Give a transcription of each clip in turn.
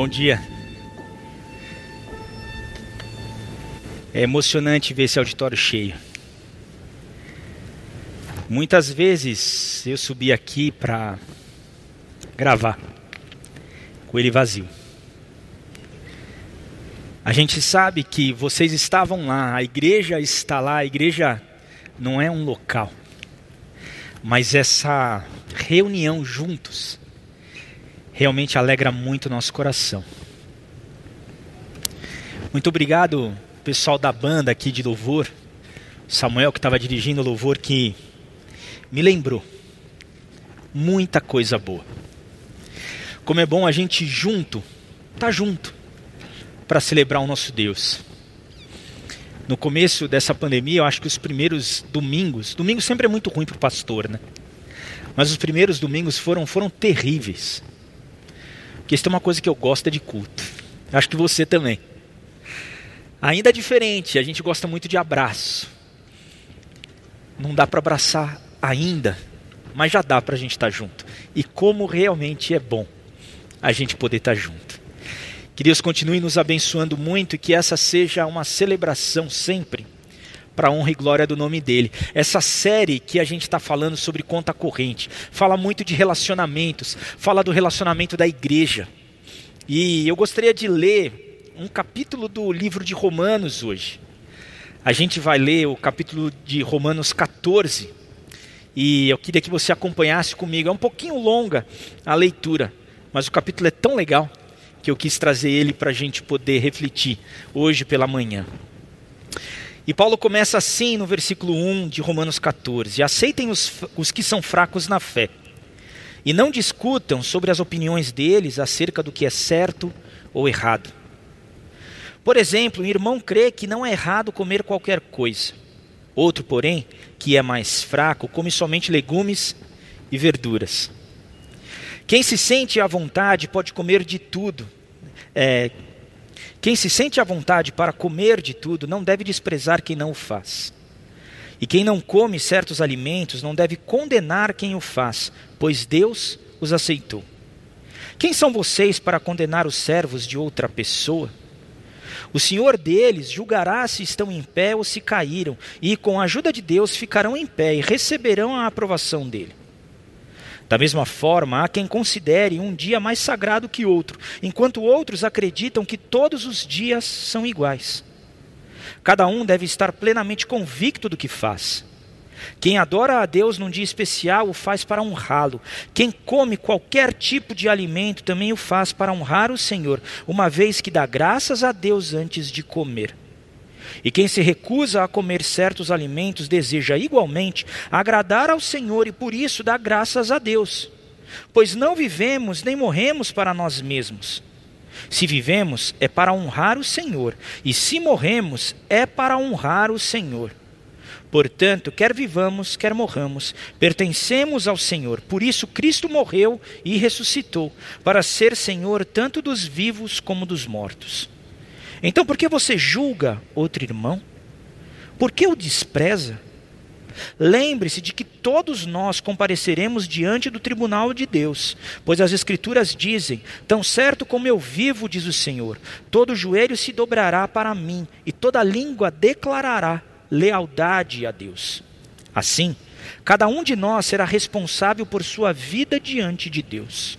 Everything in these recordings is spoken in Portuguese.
Bom dia. É emocionante ver esse auditório cheio. Muitas vezes eu subi aqui para gravar com ele vazio. A gente sabe que vocês estavam lá, a igreja está lá, a igreja não é um local, mas essa reunião juntos realmente alegra muito o nosso coração. Muito obrigado, pessoal da banda aqui de louvor, Samuel que estava dirigindo o louvor, que me lembrou muita coisa boa. Como é bom a gente junto, tá junto, para celebrar o nosso Deus. No começo dessa pandemia, eu acho que os primeiros domingos, domingo sempre é muito ruim para o pastor, né? Mas os primeiros domingos foram, foram terríveis. Porque isso é uma coisa que eu gosto é de culto. Acho que você também. Ainda é diferente, a gente gosta muito de abraço. Não dá para abraçar ainda, mas já dá para a gente estar tá junto. E como realmente é bom a gente poder estar tá junto. Que Deus continue nos abençoando muito e que essa seja uma celebração sempre para honra e glória do nome dele. Essa série que a gente está falando sobre conta corrente fala muito de relacionamentos, fala do relacionamento da igreja. E eu gostaria de ler um capítulo do livro de Romanos hoje. A gente vai ler o capítulo de Romanos 14. E eu queria que você acompanhasse comigo. É um pouquinho longa a leitura, mas o capítulo é tão legal que eu quis trazer ele para a gente poder refletir hoje pela manhã. E Paulo começa assim no versículo 1 de Romanos 14: Aceitem os, os que são fracos na fé, e não discutam sobre as opiniões deles acerca do que é certo ou errado. Por exemplo, um irmão crê que não é errado comer qualquer coisa. Outro, porém, que é mais fraco, come somente legumes e verduras. Quem se sente à vontade pode comer de tudo. É, quem se sente à vontade para comer de tudo não deve desprezar quem não o faz. E quem não come certos alimentos não deve condenar quem o faz, pois Deus os aceitou. Quem são vocês para condenar os servos de outra pessoa? O Senhor deles julgará se estão em pé ou se caíram, e com a ajuda de Deus ficarão em pé e receberão a aprovação dele. Da mesma forma, há quem considere um dia mais sagrado que outro, enquanto outros acreditam que todos os dias são iguais. Cada um deve estar plenamente convicto do que faz. Quem adora a Deus num dia especial o faz para honrá-lo. Quem come qualquer tipo de alimento também o faz para honrar o Senhor, uma vez que dá graças a Deus antes de comer. E quem se recusa a comer certos alimentos deseja igualmente agradar ao Senhor e por isso dá graças a Deus. Pois não vivemos nem morremos para nós mesmos. Se vivemos, é para honrar o Senhor, e se morremos, é para honrar o Senhor. Portanto, quer vivamos, quer morramos, pertencemos ao Senhor. Por isso, Cristo morreu e ressuscitou, para ser Senhor tanto dos vivos como dos mortos. Então, por que você julga outro irmão? Por que o despreza? Lembre-se de que todos nós compareceremos diante do tribunal de Deus, pois as Escrituras dizem: Tão certo como eu vivo, diz o Senhor, todo joelho se dobrará para mim e toda língua declarará lealdade a Deus. Assim, cada um de nós será responsável por sua vida diante de Deus.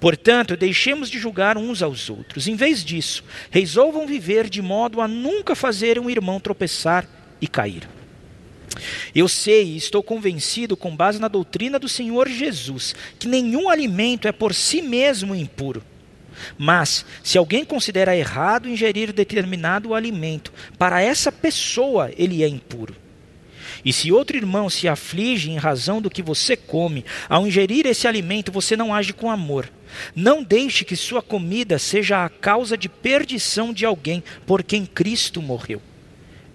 Portanto, deixemos de julgar uns aos outros. Em vez disso, resolvam viver de modo a nunca fazer um irmão tropeçar e cair. Eu sei e estou convencido, com base na doutrina do Senhor Jesus, que nenhum alimento é por si mesmo impuro. Mas, se alguém considera errado ingerir determinado alimento, para essa pessoa ele é impuro. E se outro irmão se aflige em razão do que você come, ao ingerir esse alimento você não age com amor. Não deixe que sua comida seja a causa de perdição de alguém por quem Cristo morreu.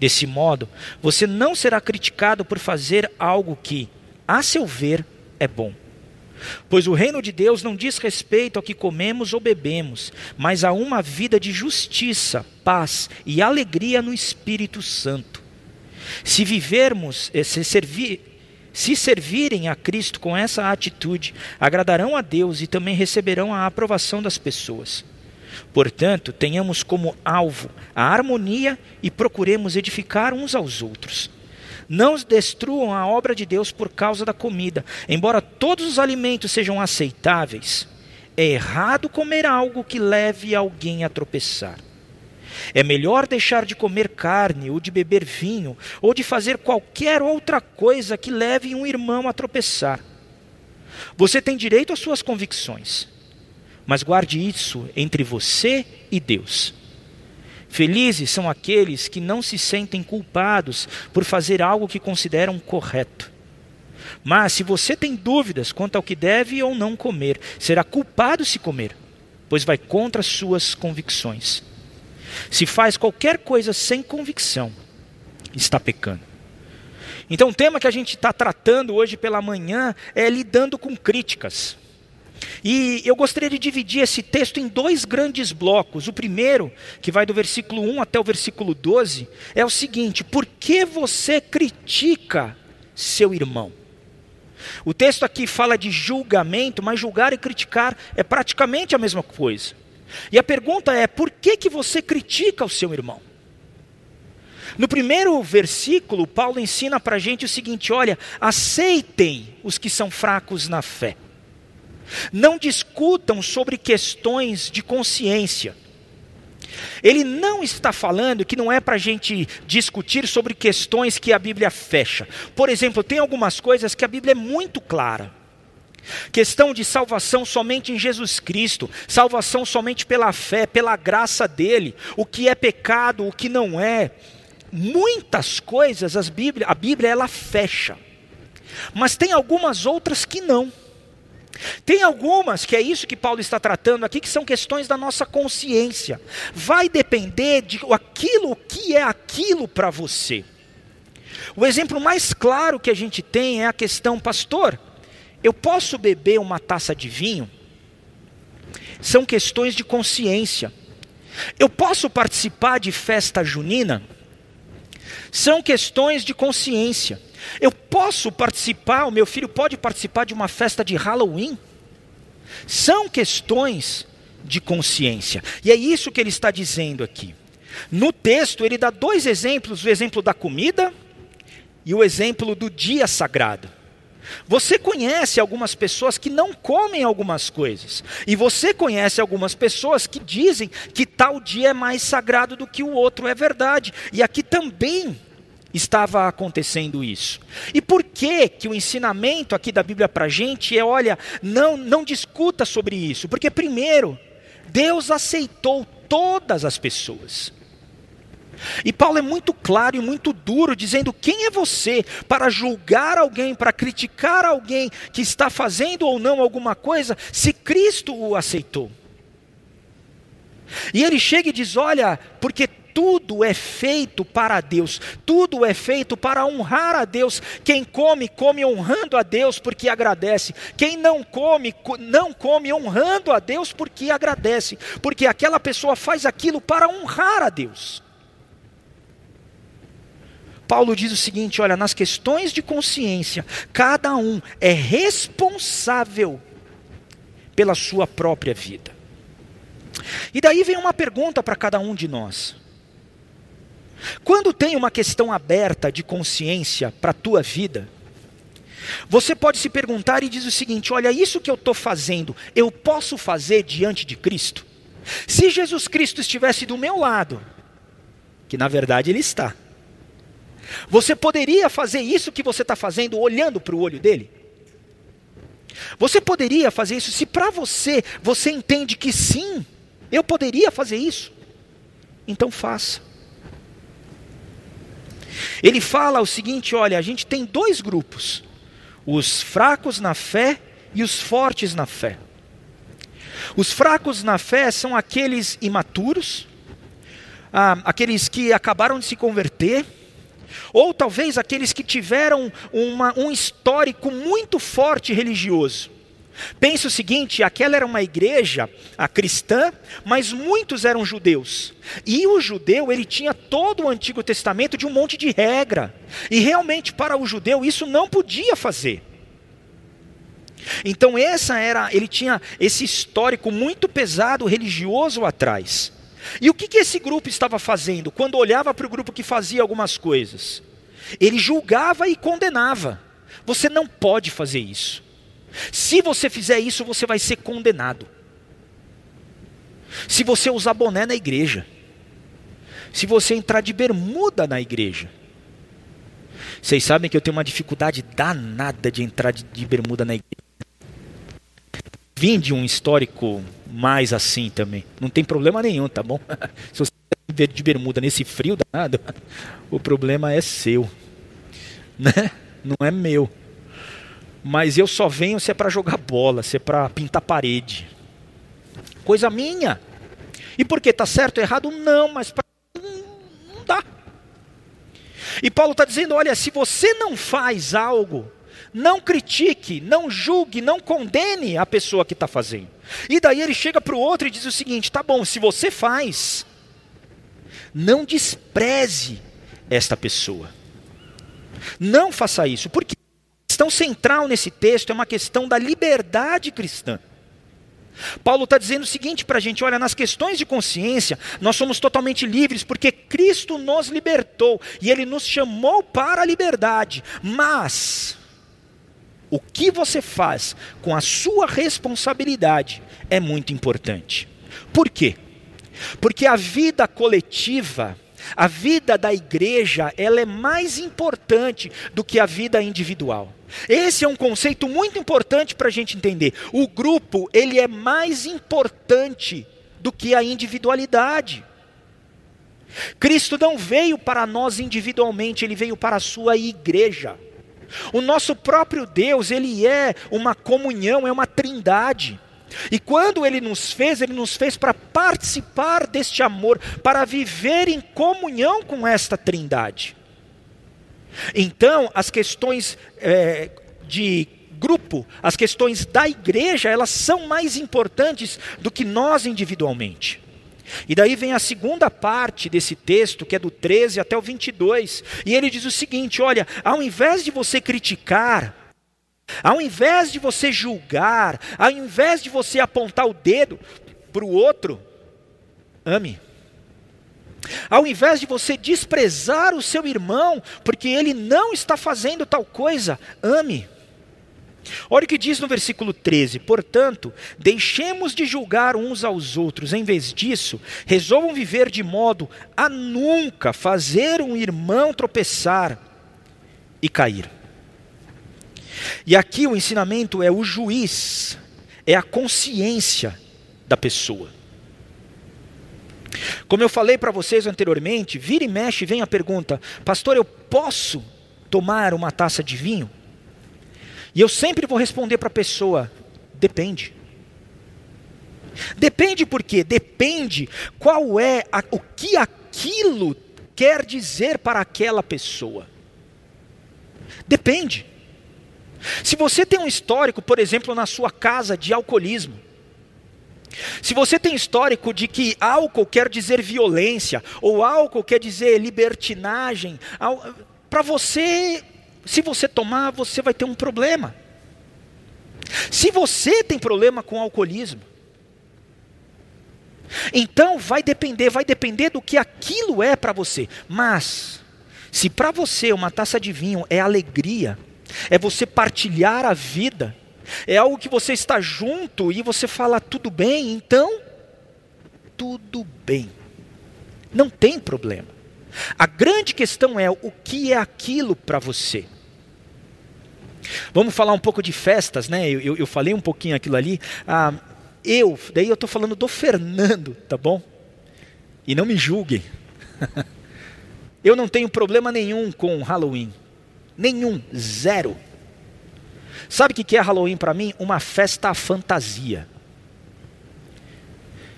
Desse modo, você não será criticado por fazer algo que, a seu ver, é bom. Pois o reino de Deus não diz respeito ao que comemos ou bebemos, mas a uma vida de justiça, paz e alegria no Espírito Santo. Se vivermos, eh, se, servir, se servirem a Cristo com essa atitude, agradarão a Deus e também receberão a aprovação das pessoas. Portanto, tenhamos como alvo a harmonia e procuremos edificar uns aos outros. Não destruam a obra de Deus por causa da comida. Embora todos os alimentos sejam aceitáveis, é errado comer algo que leve alguém a tropeçar. É melhor deixar de comer carne, ou de beber vinho, ou de fazer qualquer outra coisa que leve um irmão a tropeçar. Você tem direito às suas convicções, mas guarde isso entre você e Deus. Felizes são aqueles que não se sentem culpados por fazer algo que consideram correto. Mas se você tem dúvidas quanto ao que deve ou não comer, será culpado se comer, pois vai contra suas convicções. Se faz qualquer coisa sem convicção, está pecando. Então, o tema que a gente está tratando hoje pela manhã é lidando com críticas. E eu gostaria de dividir esse texto em dois grandes blocos. O primeiro, que vai do versículo 1 até o versículo 12, é o seguinte: por que você critica seu irmão? O texto aqui fala de julgamento, mas julgar e criticar é praticamente a mesma coisa. E a pergunta é: por que, que você critica o seu irmão? No primeiro versículo, Paulo ensina para a gente o seguinte: olha, aceitem os que são fracos na fé. Não discutam sobre questões de consciência. Ele não está falando que não é para a gente discutir sobre questões que a Bíblia fecha. Por exemplo, tem algumas coisas que a Bíblia é muito clara. Questão de salvação somente em Jesus Cristo, salvação somente pela fé, pela graça dele, o que é pecado, o que não é. Muitas coisas as Bíblia, a Bíblia ela fecha. Mas tem algumas outras que não. Tem algumas que é isso que Paulo está tratando aqui, que são questões da nossa consciência. Vai depender de aquilo que é aquilo para você. O exemplo mais claro que a gente tem é a questão, pastor, eu posso beber uma taça de vinho? São questões de consciência. Eu posso participar de festa junina? São questões de consciência. Eu posso participar, o meu filho pode participar de uma festa de Halloween? São questões de consciência. E é isso que ele está dizendo aqui. No texto, ele dá dois exemplos: o exemplo da comida e o exemplo do dia sagrado. Você conhece algumas pessoas que não comem algumas coisas. E você conhece algumas pessoas que dizem que tal dia é mais sagrado do que o outro. É verdade. E aqui também estava acontecendo isso. E por que que o ensinamento aqui da Bíblia para a gente é, olha, não, não discuta sobre isso? Porque primeiro, Deus aceitou todas as pessoas. E Paulo é muito claro e muito duro, dizendo: quem é você para julgar alguém, para criticar alguém que está fazendo ou não alguma coisa, se Cristo o aceitou? E ele chega e diz: olha, porque tudo é feito para Deus, tudo é feito para honrar a Deus. Quem come, come honrando a Deus porque agradece. Quem não come, não come honrando a Deus porque agradece, porque aquela pessoa faz aquilo para honrar a Deus. Paulo diz o seguinte: olha, nas questões de consciência, cada um é responsável pela sua própria vida. E daí vem uma pergunta para cada um de nós. Quando tem uma questão aberta de consciência para a tua vida, você pode se perguntar e diz o seguinte: olha, isso que eu estou fazendo, eu posso fazer diante de Cristo? Se Jesus Cristo estivesse do meu lado, que na verdade Ele está, você poderia fazer isso que você está fazendo olhando para o olho dele? Você poderia fazer isso se para você você entende que sim, eu poderia fazer isso? Então faça. Ele fala o seguinte: olha, a gente tem dois grupos, os fracos na fé e os fortes na fé. Os fracos na fé são aqueles imaturos, ah, aqueles que acabaram de se converter, ou talvez aqueles que tiveram uma, um histórico muito forte religioso. Pense o seguinte: aquela era uma igreja, a cristã, mas muitos eram judeus. E o judeu, ele tinha todo o Antigo Testamento de um monte de regra. E realmente, para o judeu, isso não podia fazer. Então essa era, ele tinha esse histórico muito pesado religioso atrás. E o que, que esse grupo estava fazendo quando olhava para o grupo que fazia algumas coisas? Ele julgava e condenava. Você não pode fazer isso. Se você fizer isso, você vai ser condenado. Se você usar boné na igreja, se você entrar de bermuda na igreja, vocês sabem que eu tenho uma dificuldade danada de entrar de, de bermuda na igreja. Vim de um histórico mais assim também. Não tem problema nenhum, tá bom? Se você ver de bermuda nesse frio danado, o problema é seu, né? Não é meu. Mas eu só venho se é para jogar bola, se é para pintar parede. Coisa minha. E por que? Está certo ou errado? Não, mas pra... não dá. E Paulo está dizendo: olha, se você não faz algo, não critique, não julgue, não condene a pessoa que está fazendo. E daí ele chega para o outro e diz o seguinte: tá bom, se você faz, não despreze esta pessoa. Não faça isso, porque a questão central nesse texto é uma questão da liberdade cristã. Paulo está dizendo o seguinte para a gente: olha, nas questões de consciência, nós somos totalmente livres, porque Cristo nos libertou e Ele nos chamou para a liberdade. Mas, o que você faz com a sua responsabilidade é muito importante. Por quê? Porque a vida coletiva, a vida da igreja, ela é mais importante do que a vida individual. Esse é um conceito muito importante para a gente entender. O grupo, ele é mais importante do que a individualidade. Cristo não veio para nós individualmente, ele veio para a sua igreja. O nosso próprio Deus, ele é uma comunhão, é uma trindade. E quando ele nos fez, ele nos fez para participar deste amor, para viver em comunhão com esta trindade. Então, as questões é, de grupo, as questões da igreja, elas são mais importantes do que nós individualmente. E daí vem a segunda parte desse texto, que é do 13 até o 22, e ele diz o seguinte: olha, ao invés de você criticar, ao invés de você julgar, ao invés de você apontar o dedo para o outro, ame. Ao invés de você desprezar o seu irmão, porque ele não está fazendo tal coisa, ame. Olha o que diz no versículo 13: Portanto, deixemos de julgar uns aos outros, em vez disso, resolvam viver de modo a nunca fazer um irmão tropeçar e cair. E aqui o ensinamento é o juiz, é a consciência da pessoa. Como eu falei para vocês anteriormente, vira e mexe vem a pergunta: Pastor, eu posso tomar uma taça de vinho? E eu sempre vou responder para a pessoa: depende. Depende por quê? Depende qual é a, o que aquilo quer dizer para aquela pessoa. Depende. Se você tem um histórico, por exemplo, na sua casa de alcoolismo, se você tem histórico de que álcool quer dizer violência, ou álcool quer dizer libertinagem, para você, se você tomar, você vai ter um problema. Se você tem problema com alcoolismo, então vai depender, vai depender do que aquilo é para você. Mas, se para você uma taça de vinho é alegria, é você partilhar a vida, é algo que você está junto e você fala tudo bem, então tudo bem. Não tem problema. A grande questão é o que é aquilo para você. Vamos falar um pouco de festas, né? Eu, eu, eu falei um pouquinho aquilo ali. Ah, eu, daí eu estou falando do Fernando, tá bom? E não me julguem. eu não tenho problema nenhum com Halloween. Nenhum, zero. Sabe o que é Halloween para mim? Uma festa fantasia.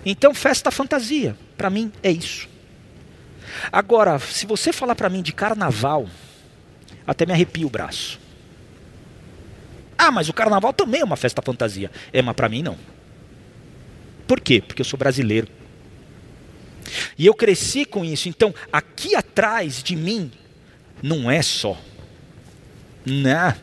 Então, festa fantasia, para mim é isso. Agora, se você falar para mim de carnaval, até me arrepia o braço. Ah, mas o carnaval também é uma festa fantasia. É, mas para mim não. Por quê? Porque eu sou brasileiro. E eu cresci com isso. Então, aqui atrás de mim, não é só. Não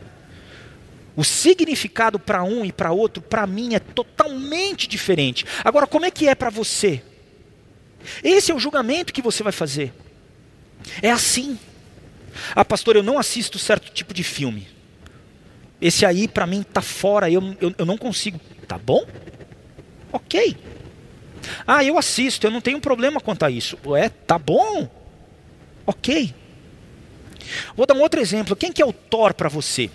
O significado para um e para outro, para mim, é totalmente diferente. Agora, como é que é para você? Esse é o julgamento que você vai fazer. É assim. Ah, pastor, eu não assisto certo tipo de filme. Esse aí, para mim, está fora, eu, eu, eu não consigo. Tá bom? Ok. Ah, eu assisto, eu não tenho problema quanto a isso. É, tá bom. Ok. Vou dar um outro exemplo. Quem que é o Thor para você?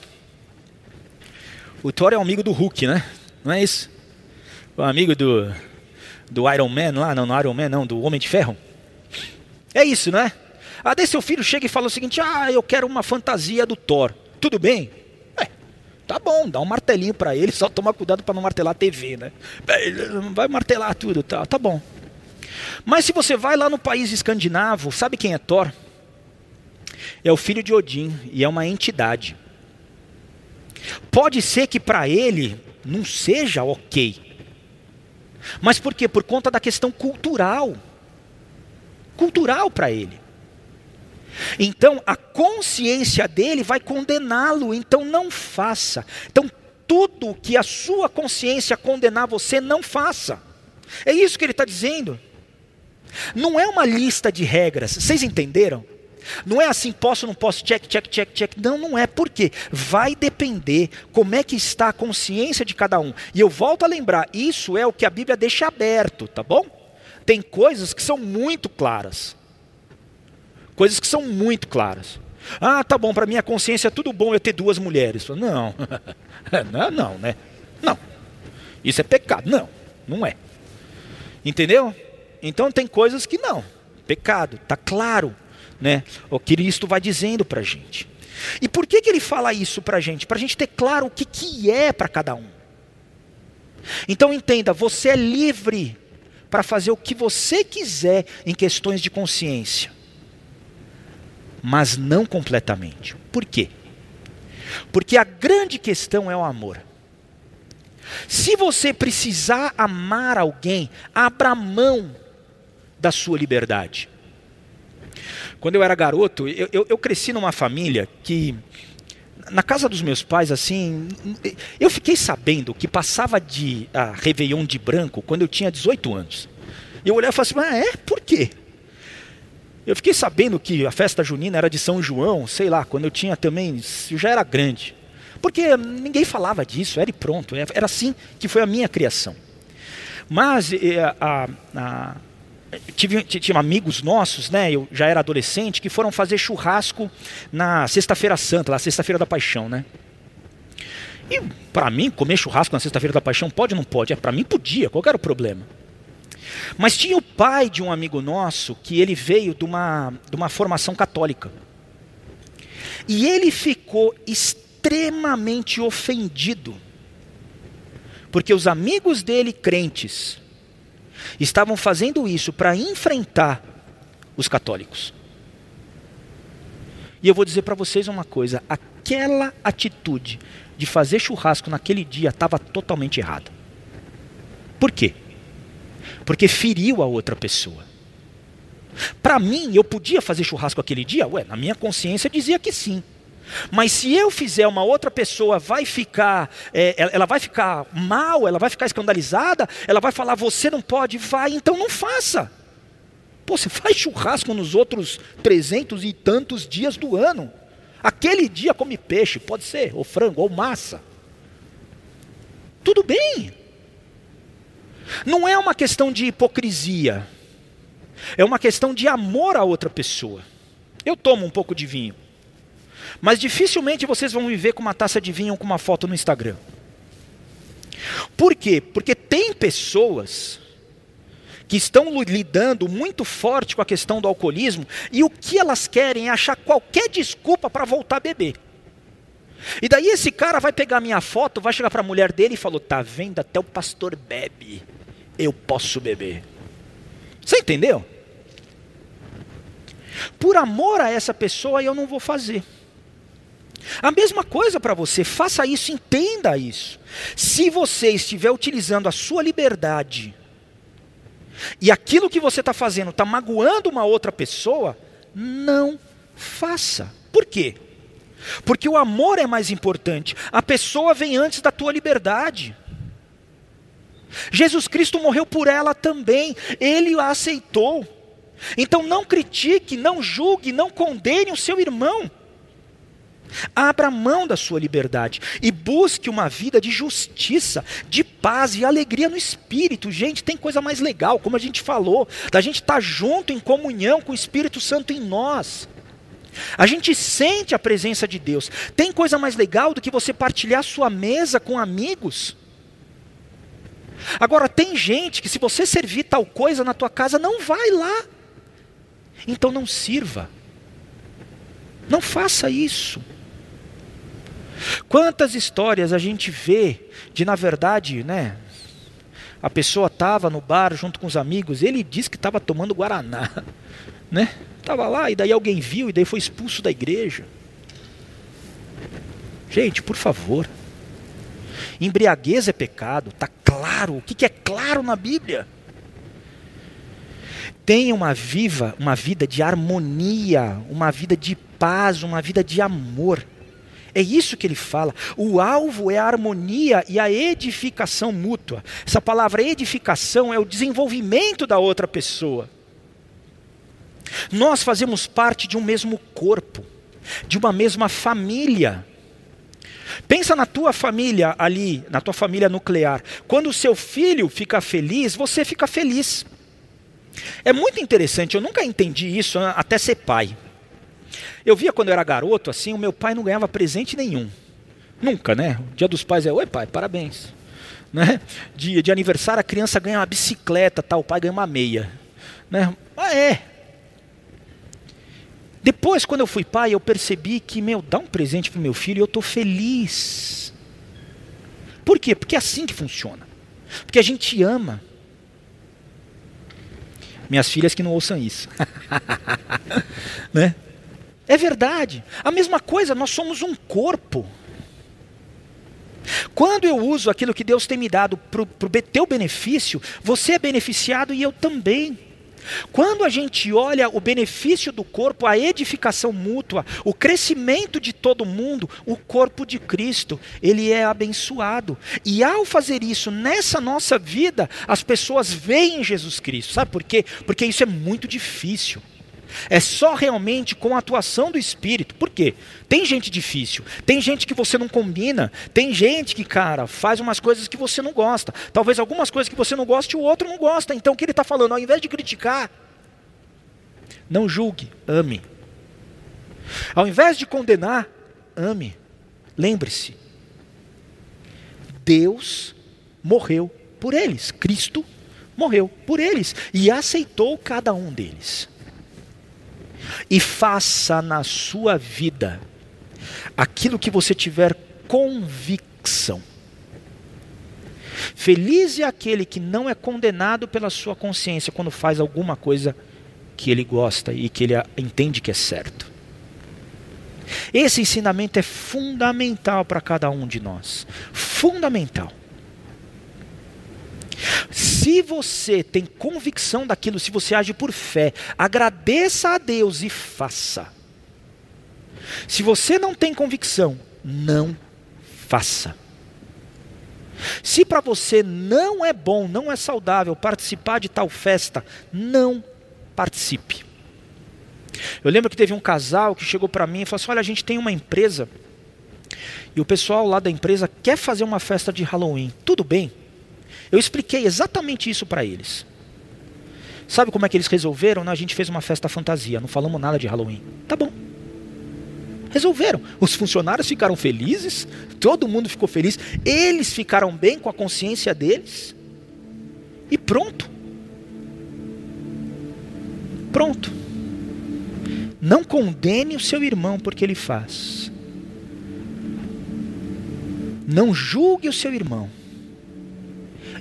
O Thor é um amigo do Hulk, né? Não é isso? O amigo do, do Iron Man lá, não, no Iron Man não, do Homem de Ferro. É isso, né? Ah, daí seu filho chega e fala o seguinte: Ah, eu quero uma fantasia do Thor. Tudo bem? É, tá bom, dá um martelinho para ele, só toma cuidado para não martelar a TV, né? Vai martelar tudo, tá, tá bom. Mas se você vai lá no país escandinavo, sabe quem é Thor? É o filho de Odin e é uma entidade. Pode ser que para ele não seja ok. Mas por quê? Por conta da questão cultural. Cultural para ele. Então a consciência dele vai condená-lo, então não faça. Então tudo que a sua consciência condenar você, não faça. É isso que ele está dizendo. Não é uma lista de regras, vocês entenderam? Não é assim, posso, não posso, check, check, check, check. Não, não é. Por quê? Vai depender como é que está a consciência de cada um. E eu volto a lembrar, isso é o que a Bíblia deixa aberto, tá bom? Tem coisas que são muito claras. Coisas que são muito claras. Ah, tá bom, para minha consciência é tudo bom eu ter duas mulheres. Não, não, não, né? Não. Isso é pecado. Não, não é. Entendeu? Então tem coisas que não. Pecado, tá claro, né? O Cristo vai dizendo para a gente. E por que, que ele fala isso para a gente? Para a gente ter claro o que, que é para cada um. Então entenda, você é livre para fazer o que você quiser em questões de consciência mas não completamente. Por quê? Porque a grande questão é o amor. Se você precisar amar alguém, abra mão da sua liberdade. Quando eu era garoto, eu, eu, eu, cresci numa família que, na casa dos meus pais, assim, eu fiquei sabendo que passava de a Réveillon de branco quando eu tinha 18 anos. Eu olhava e falava assim, ah, é? Por quê? Eu fiquei sabendo que a festa junina era de São João, sei lá, quando eu tinha também, eu já era grande. Porque ninguém falava disso, era e pronto. Era assim que foi a minha criação. Mas eh, a, a, tive, tive amigos nossos, né? Eu já era adolescente, que foram fazer churrasco na Sexta-feira Santa, lá Sexta-feira da Paixão, né? E para mim, comer churrasco na Sexta-feira da Paixão pode ou não pode? É, para mim podia, qual era o problema? Mas tinha o pai de um amigo nosso que ele veio de uma, de uma formação católica. E ele ficou extremamente ofendido, porque os amigos dele, crentes, estavam fazendo isso para enfrentar os católicos. E eu vou dizer para vocês uma coisa: aquela atitude de fazer churrasco naquele dia estava totalmente errada. Por quê? porque feriu a outra pessoa. Para mim, eu podia fazer churrasco aquele dia? Ué, na minha consciência dizia que sim. Mas se eu fizer, uma outra pessoa vai ficar, é, ela vai ficar mal, ela vai ficar escandalizada, ela vai falar, você não pode, vai, então não faça. Pô, você faz churrasco nos outros trezentos e tantos dias do ano. Aquele dia come peixe, pode ser, ou frango, ou massa. Tudo bem. Não é uma questão de hipocrisia, é uma questão de amor a outra pessoa. Eu tomo um pouco de vinho, mas dificilmente vocês vão me ver com uma taça de vinho ou com uma foto no Instagram. Por quê? Porque tem pessoas que estão lidando muito forte com a questão do alcoolismo e o que elas querem é achar qualquer desculpa para voltar a beber. E daí esse cara vai pegar minha foto, vai chegar para a mulher dele e falou: "Tá vendo até o pastor bebe" eu posso beber. Você entendeu? Por amor a essa pessoa eu não vou fazer. A mesma coisa para você, faça isso, entenda isso. Se você estiver utilizando a sua liberdade e aquilo que você está fazendo está magoando uma outra pessoa, não faça. Por quê? Porque o amor é mais importante. A pessoa vem antes da tua liberdade. Jesus Cristo morreu por ela também, ele a aceitou. Então não critique, não julgue, não condene o seu irmão. Abra mão da sua liberdade e busque uma vida de justiça, de paz e alegria no espírito. Gente, tem coisa mais legal, como a gente falou, da gente estar tá junto em comunhão com o Espírito Santo em nós. A gente sente a presença de Deus. Tem coisa mais legal do que você partilhar sua mesa com amigos? Agora tem gente que se você servir tal coisa na tua casa não vai lá. Então não sirva. Não faça isso. Quantas histórias a gente vê de na verdade, né, a pessoa estava no bar junto com os amigos, ele disse que estava tomando guaraná, né? Estava lá e daí alguém viu e daí foi expulso da igreja. Gente, por favor. Embriaguez é pecado, está claro. O que, que é claro na Bíblia? Tenha uma viva, uma vida de harmonia, uma vida de paz, uma vida de amor. É isso que ele fala. O alvo é a harmonia e a edificação mútua. Essa palavra edificação é o desenvolvimento da outra pessoa. Nós fazemos parte de um mesmo corpo, de uma mesma família. Pensa na tua família ali, na tua família nuclear. Quando o seu filho fica feliz, você fica feliz. É muito interessante, eu nunca entendi isso até ser pai. Eu via quando eu era garoto, assim, o meu pai não ganhava presente nenhum. Nunca, né? O dia dos pais é, oi pai, parabéns. Né? De, de aniversário a criança ganha uma bicicleta, tal, o pai ganha uma meia. Né? Ah, é, depois, quando eu fui pai, eu percebi que, meu, dá um presente para o meu filho e eu estou feliz. Por quê? Porque é assim que funciona. Porque a gente ama. Minhas filhas que não ouçam isso. né? É verdade. A mesma coisa, nós somos um corpo. Quando eu uso aquilo que Deus tem me dado para o teu benefício, você é beneficiado e eu também. Quando a gente olha o benefício do corpo, a edificação mútua, o crescimento de todo mundo, o corpo de Cristo, ele é abençoado. E ao fazer isso nessa nossa vida, as pessoas veem Jesus Cristo. Sabe por quê? Porque isso é muito difícil. É só realmente com a atuação do Espírito. Por quê? Tem gente difícil, tem gente que você não combina, tem gente que, cara, faz umas coisas que você não gosta. Talvez algumas coisas que você não goste, o outro não gosta. Então o que ele está falando? Ao invés de criticar, não julgue, ame. Ao invés de condenar, ame. Lembre-se, Deus morreu por eles. Cristo morreu por eles e aceitou cada um deles e faça na sua vida aquilo que você tiver convicção. Feliz é aquele que não é condenado pela sua consciência quando faz alguma coisa que ele gosta e que ele entende que é certo. Esse ensinamento é fundamental para cada um de nós. Fundamental. Se você tem convicção daquilo, se você age por fé, agradeça a Deus e faça. Se você não tem convicção, não faça. Se para você não é bom, não é saudável participar de tal festa, não participe. Eu lembro que teve um casal que chegou para mim e falou assim: Olha, a gente tem uma empresa e o pessoal lá da empresa quer fazer uma festa de Halloween. Tudo bem? Eu expliquei exatamente isso para eles. Sabe como é que eles resolveram? A gente fez uma festa fantasia, não falamos nada de Halloween. Tá bom. Resolveram. Os funcionários ficaram felizes, todo mundo ficou feliz, eles ficaram bem com a consciência deles. E pronto. Pronto. Não condene o seu irmão porque ele faz. Não julgue o seu irmão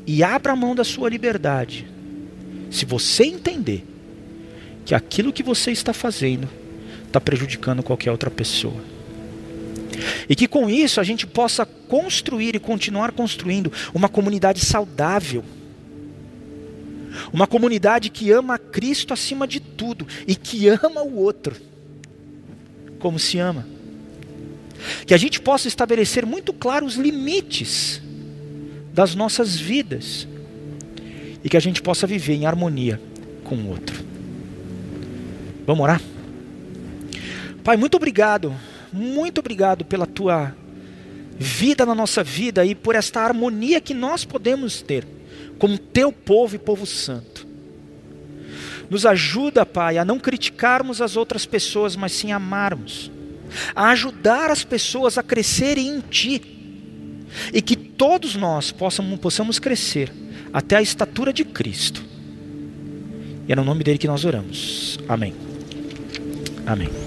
e abra mão da sua liberdade, se você entender que aquilo que você está fazendo está prejudicando qualquer outra pessoa. E que com isso a gente possa construir e continuar construindo uma comunidade saudável. Uma comunidade que ama a Cristo acima de tudo e que ama o outro como se ama. Que a gente possa estabelecer muito claro os limites das nossas vidas e que a gente possa viver em harmonia com o outro. Vamos orar? Pai, muito obrigado, muito obrigado pela tua vida na nossa vida e por esta harmonia que nós podemos ter como teu povo e povo santo. Nos ajuda, Pai, a não criticarmos as outras pessoas, mas sim amarmos, a ajudar as pessoas a crescerem em Ti, e que todos nós possamos, possamos crescer até a estatura de Cristo. E é no nome dele que nós oramos. Amém. Amém.